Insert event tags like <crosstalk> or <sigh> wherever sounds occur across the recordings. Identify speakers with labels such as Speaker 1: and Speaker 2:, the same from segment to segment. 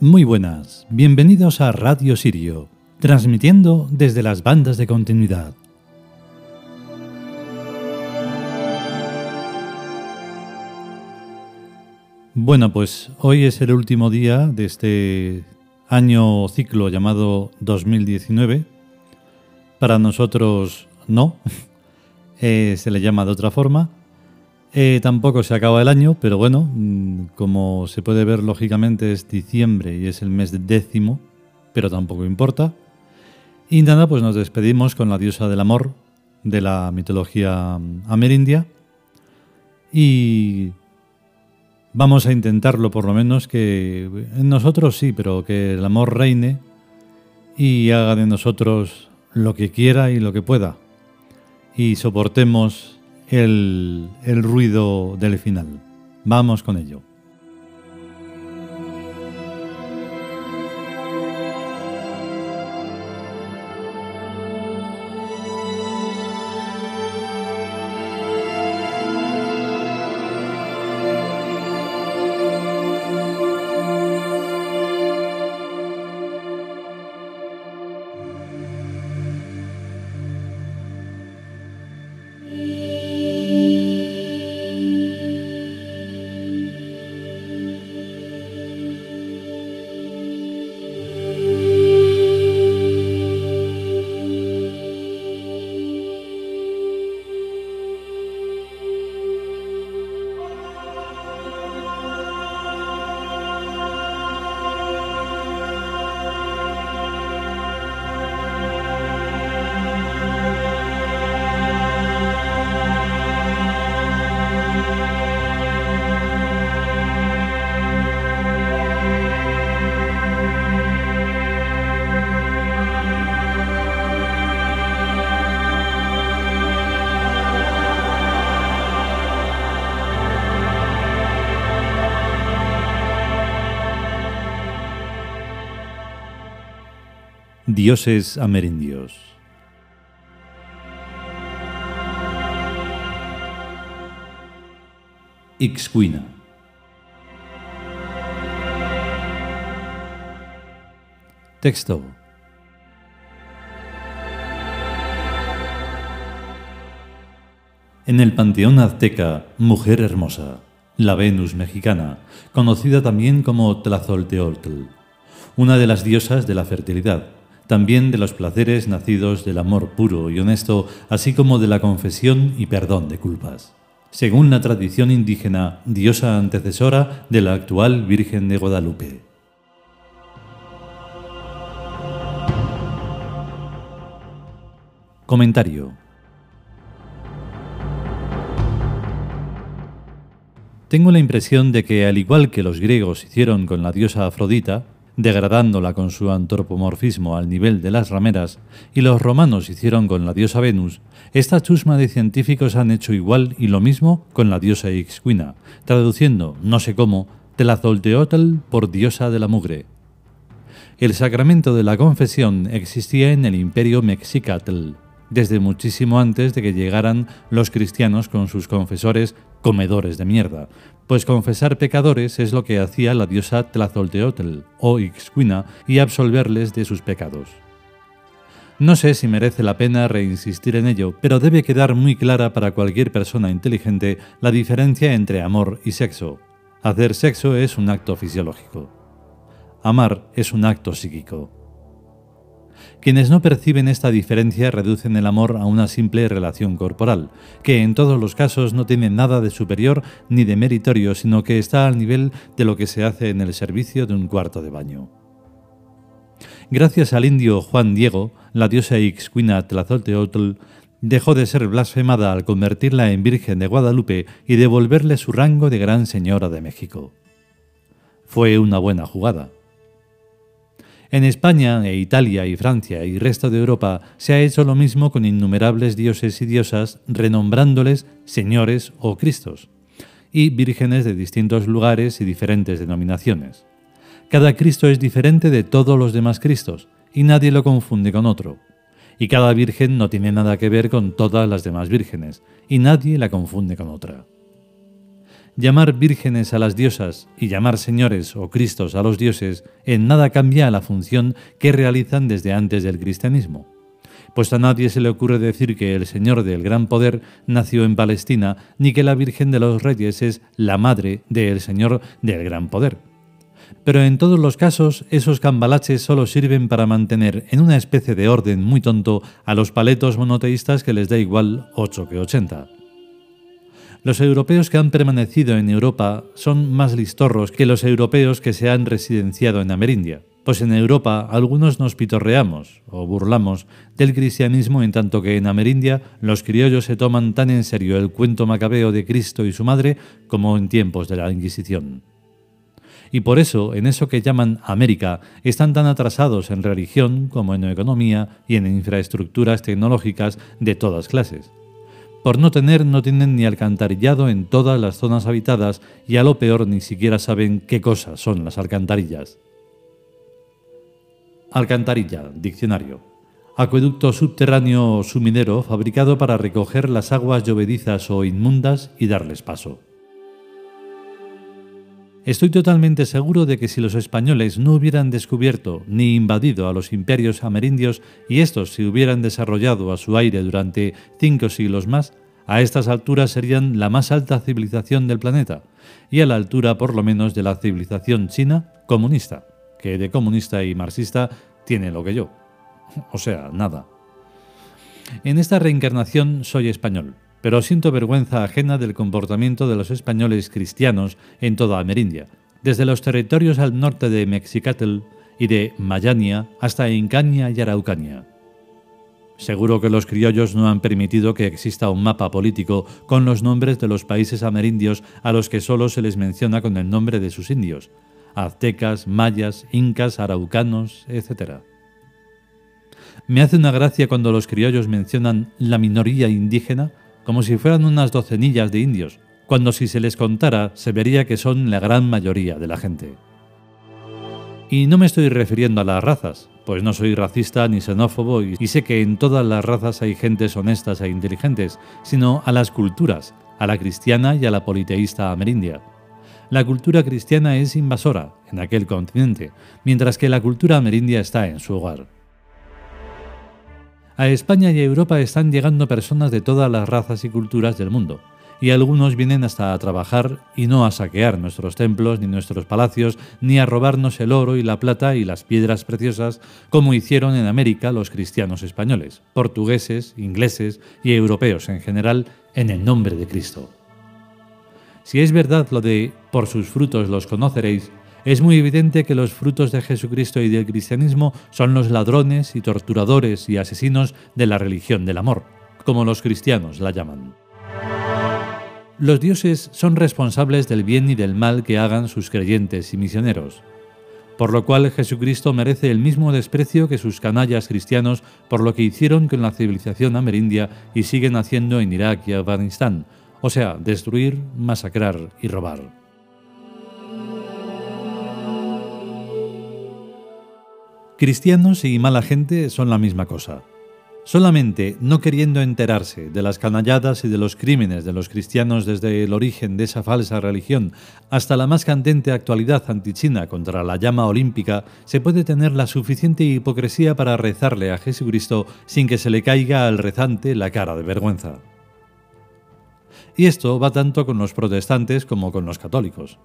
Speaker 1: Muy buenas, bienvenidos a Radio Sirio, transmitiendo desde las bandas de continuidad. Bueno, pues hoy es el último día de este año ciclo llamado 2019. Para nosotros no, <laughs> eh, se le llama de otra forma. Eh, tampoco se acaba el año, pero bueno, mm, como se puede ver lógicamente es diciembre y es el mes décimo, pero tampoco importa. Y nada, pues nos despedimos con la diosa del amor de la mitología mm, amerindia y vamos a intentarlo por lo menos que en nosotros sí, pero que el amor reine y haga de nosotros lo que quiera y lo que pueda y soportemos el, ruido del final. Vamos con ello. Dioses amerindios. Ixcuina. Texto. En el panteón azteca, mujer hermosa, la Venus mexicana, conocida también como Tlazolteotl, una de las diosas de la fertilidad, también de los placeres nacidos del amor puro y honesto, así como de la confesión y perdón de culpas. Según la tradición indígena, diosa antecesora de la actual Virgen de Guadalupe. Comentario. Tengo la impresión de que, al igual que los griegos hicieron con la diosa Afrodita, degradándola con su antropomorfismo al nivel de las rameras, y los romanos hicieron con la diosa Venus, esta chusma de científicos han hecho igual y lo mismo con la diosa Ixcuina, traduciendo, no sé cómo, Tlazolteotl por diosa de la mugre. El sacramento de la confesión existía en el imperio Mexicatl, desde muchísimo antes de que llegaran los cristianos con sus confesores comedores de mierda, pues confesar pecadores es lo que hacía la diosa Tlazolteotl o Ixcuina y absolverles de sus pecados. No sé si merece la pena reinsistir en ello, pero debe quedar muy clara para cualquier persona inteligente la diferencia entre amor y sexo. Hacer sexo es un acto fisiológico. Amar es un acto psíquico. Quienes no perciben esta diferencia reducen el amor a una simple relación corporal, que en todos los casos no tiene nada de superior ni de meritorio, sino que está al nivel de lo que se hace en el servicio de un cuarto de baño. Gracias al indio Juan Diego, la diosa Ixcuina Tlazolteotl dejó de ser blasfemada al convertirla en Virgen de Guadalupe y devolverle su rango de Gran Señora de México. Fue una buena jugada. En España e Italia y Francia y resto de Europa se ha hecho lo mismo con innumerables dioses y diosas renombrándoles señores o cristos, y vírgenes de distintos lugares y diferentes denominaciones. Cada Cristo es diferente de todos los demás Cristos, y nadie lo confunde con otro. Y cada virgen no tiene nada que ver con todas las demás vírgenes, y nadie la confunde con otra. Llamar vírgenes a las diosas y llamar señores o cristos a los dioses en nada cambia la función que realizan desde antes del cristianismo. Pues a nadie se le ocurre decir que el Señor del Gran Poder nació en Palestina, ni que la Virgen de los Reyes es la madre del Señor del Gran Poder. Pero en todos los casos, esos cambalaches solo sirven para mantener en una especie de orden muy tonto a los paletos monoteístas que les da igual 8 que 80. Los europeos que han permanecido en Europa son más listorros que los europeos que se han residenciado en Amerindia, pues en Europa algunos nos pitorreamos o burlamos del cristianismo en tanto que en Amerindia los criollos se toman tan en serio el cuento macabeo de Cristo y su madre como en tiempos de la Inquisición. Y por eso, en eso que llaman América, están tan atrasados en religión como en economía y en infraestructuras tecnológicas de todas clases. Por no tener no tienen ni alcantarillado en todas las zonas habitadas y a lo peor ni siquiera saben qué cosas son las alcantarillas. Alcantarilla, diccionario. Acueducto subterráneo o suminero fabricado para recoger las aguas llovedizas o inmundas y darles paso. Estoy totalmente seguro de que si los españoles no hubieran descubierto ni invadido a los imperios amerindios y estos se hubieran desarrollado a su aire durante cinco siglos más, a estas alturas serían la más alta civilización del planeta y a la altura por lo menos de la civilización china comunista, que de comunista y marxista tiene lo que yo. <laughs> O sea, nada. En esta reencarnación soy español pero siento vergüenza ajena del comportamiento de los españoles cristianos en toda Amerindia, desde los territorios al norte de Mexicatl y de Mayania hasta Incaña y Araucania. Seguro que los criollos no han permitido que exista un mapa político con los nombres de los países amerindios a los que solo se les menciona con el nombre de sus indios, aztecas, mayas, incas, araucanos, etc. Me hace una gracia cuando los criollos mencionan la minoría indígena como si fueran unas docenillas de indios, cuando si se les contara se vería que son la gran mayoría de la gente. Y no me estoy refiriendo a las razas, pues no soy racista ni xenófobo y sé que en todas las razas hay gentes honestas e inteligentes, sino a las culturas, a la cristiana y a la politeísta amerindia. La cultura cristiana es invasora en aquel continente, mientras que la cultura amerindia está en su hogar. A España y a Europa están llegando personas de todas las razas y culturas del mundo, y algunos vienen hasta a trabajar y no a saquear nuestros templos ni nuestros palacios, ni a robarnos el oro y la plata y las piedras preciosas, como hicieron en América los cristianos españoles, portugueses, ingleses y europeos en general, en el nombre de Cristo. Si es verdad lo de por sus frutos los conoceréis, es muy evidente que los frutos de Jesucristo y del cristianismo son los ladrones y torturadores y asesinos de la religión del amor, como los cristianos la llaman. Los dioses son responsables del bien y del mal que hagan sus creyentes y misioneros, por lo cual Jesucristo merece el mismo desprecio que sus canallas cristianos por lo que hicieron con la civilización amerindia y siguen haciendo en Irak y Afganistán, o sea, destruir, masacrar y robar. Cristianos y mala gente son la misma cosa. Solamente no queriendo enterarse de las canalladas y de los crímenes de los cristianos desde el origen de esa falsa religión hasta la más candente actualidad antichina contra la llama olímpica, se puede tener la suficiente hipocresía para rezarle a Jesucristo sin que se le caiga al rezante la cara de vergüenza. Y esto va tanto con los protestantes como con los católicos.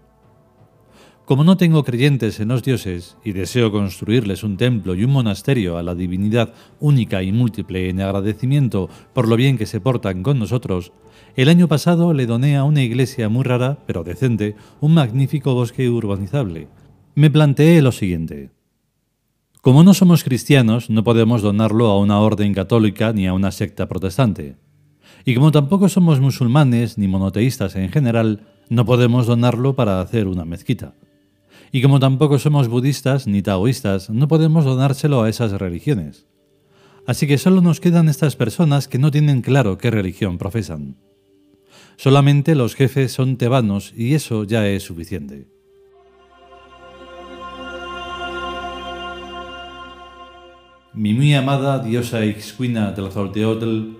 Speaker 1: Como no tengo creyentes en los dioses y deseo construirles un templo y un monasterio a la divinidad única y múltiple en agradecimiento por lo bien que se portan con nosotros, el año pasado le doné a una iglesia muy rara, pero decente, un magnífico bosque urbanizable. Me planteé lo siguiente. Como no somos cristianos, no podemos donarlo a una orden católica ni a una secta protestante. Y como tampoco somos musulmanes ni monoteístas en general, no podemos donarlo para hacer una mezquita. Y como tampoco somos budistas ni taoístas, no podemos donárselo a esas religiones. Así que solo nos quedan estas personas que no tienen claro qué religión profesan. Solamente los jefes son tebanos y eso ya es suficiente. Mi muy amada diosa Ixcuina del Zolteotl,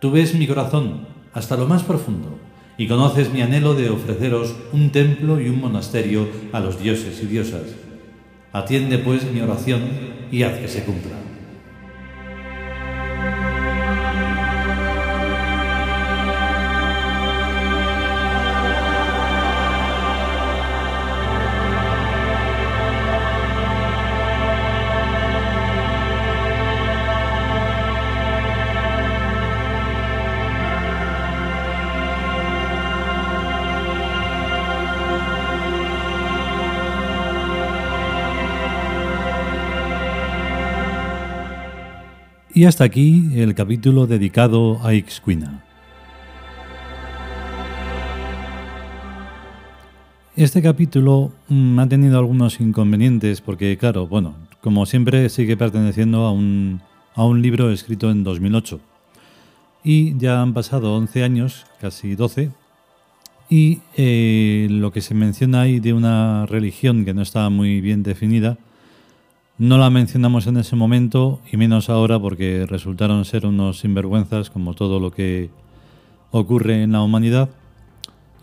Speaker 1: tú ves mi corazón hasta lo más profundo y conoces mi anhelo de ofreceros un templo y un monasterio a los dioses y diosas. Atiende pues mi oración y haz que se cumpla. Y hasta aquí el capítulo dedicado a Ixquina. Este capítulo mm, ha tenido algunos inconvenientes porque, claro, bueno, como siempre sigue perteneciendo a un, a un libro escrito en 2008. Y ya han pasado 11 años, casi 12, y eh, lo que se menciona ahí de una religión que no está muy bien definida, no la mencionamos en ese momento y menos ahora porque resultaron ser unos sinvergüenzas como todo lo que ocurre en la humanidad.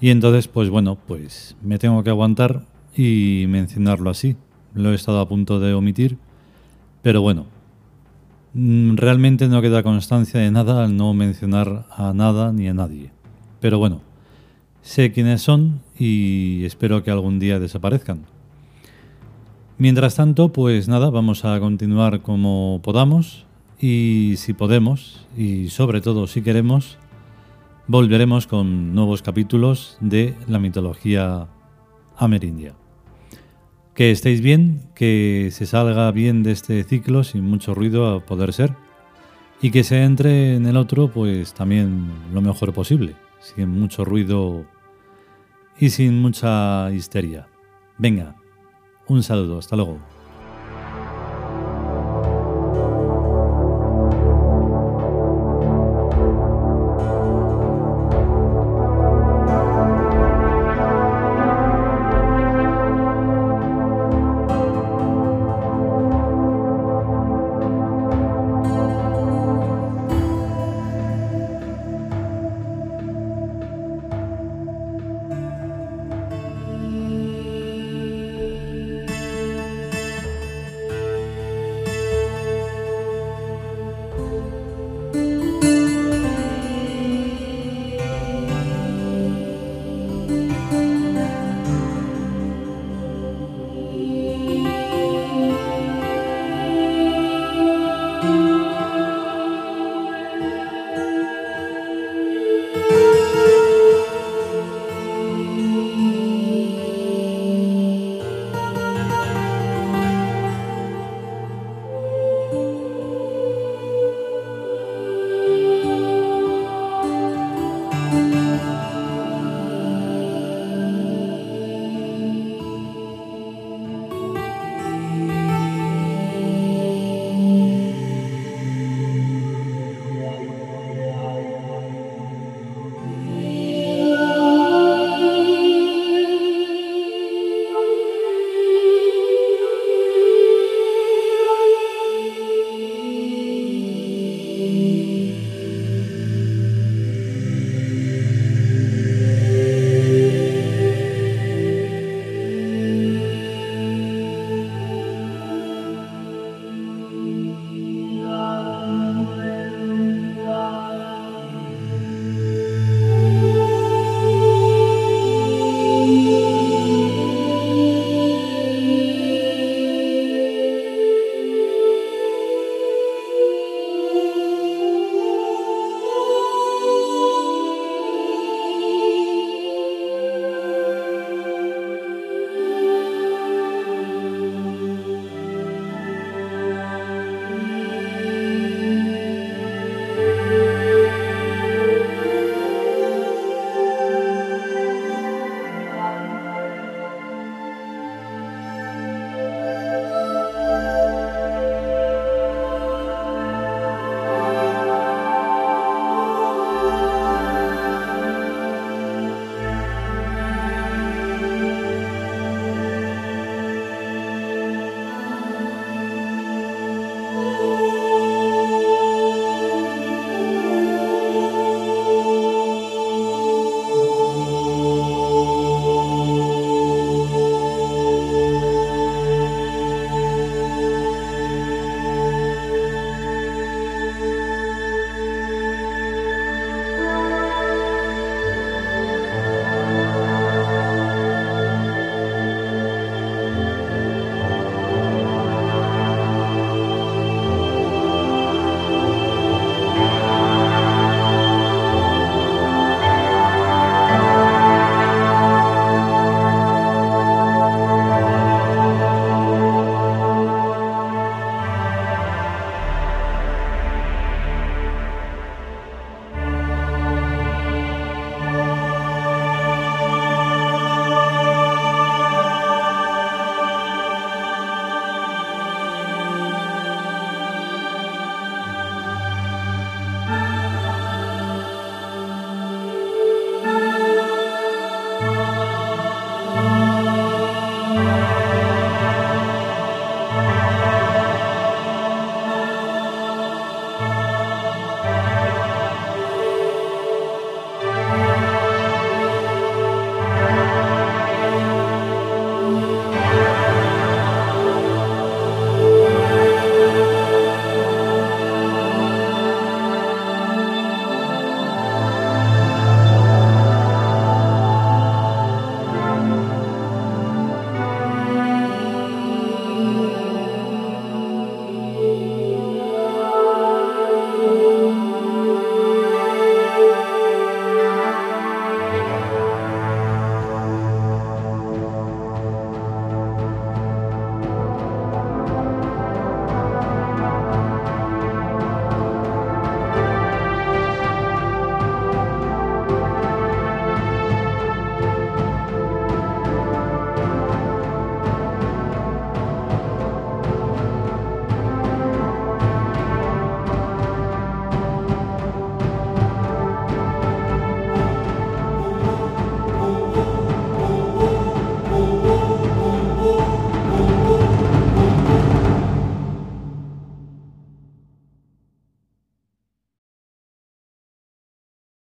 Speaker 1: Y entonces, pues bueno, pues me tengo que aguantar y mencionarlo así. Lo he estado a punto de omitir, pero bueno, mm, realmente no queda constancia de nada al no mencionar a nada ni a nadie. Pero bueno, sé quiénes son y espero que algún día desaparezcan. Mientras tanto, pues nada, vamos a continuar como podamos y si podemos y sobre todo si queremos, volveremos con nuevos capítulos de la mitología amerindia. Que estéis bien, que se salga bien de este ciclo sin mucho ruido a poder ser y que se entre en el otro pues también lo mejor posible, sin mucho ruido y sin mucha histeria. Venga, un saludo, hasta luego.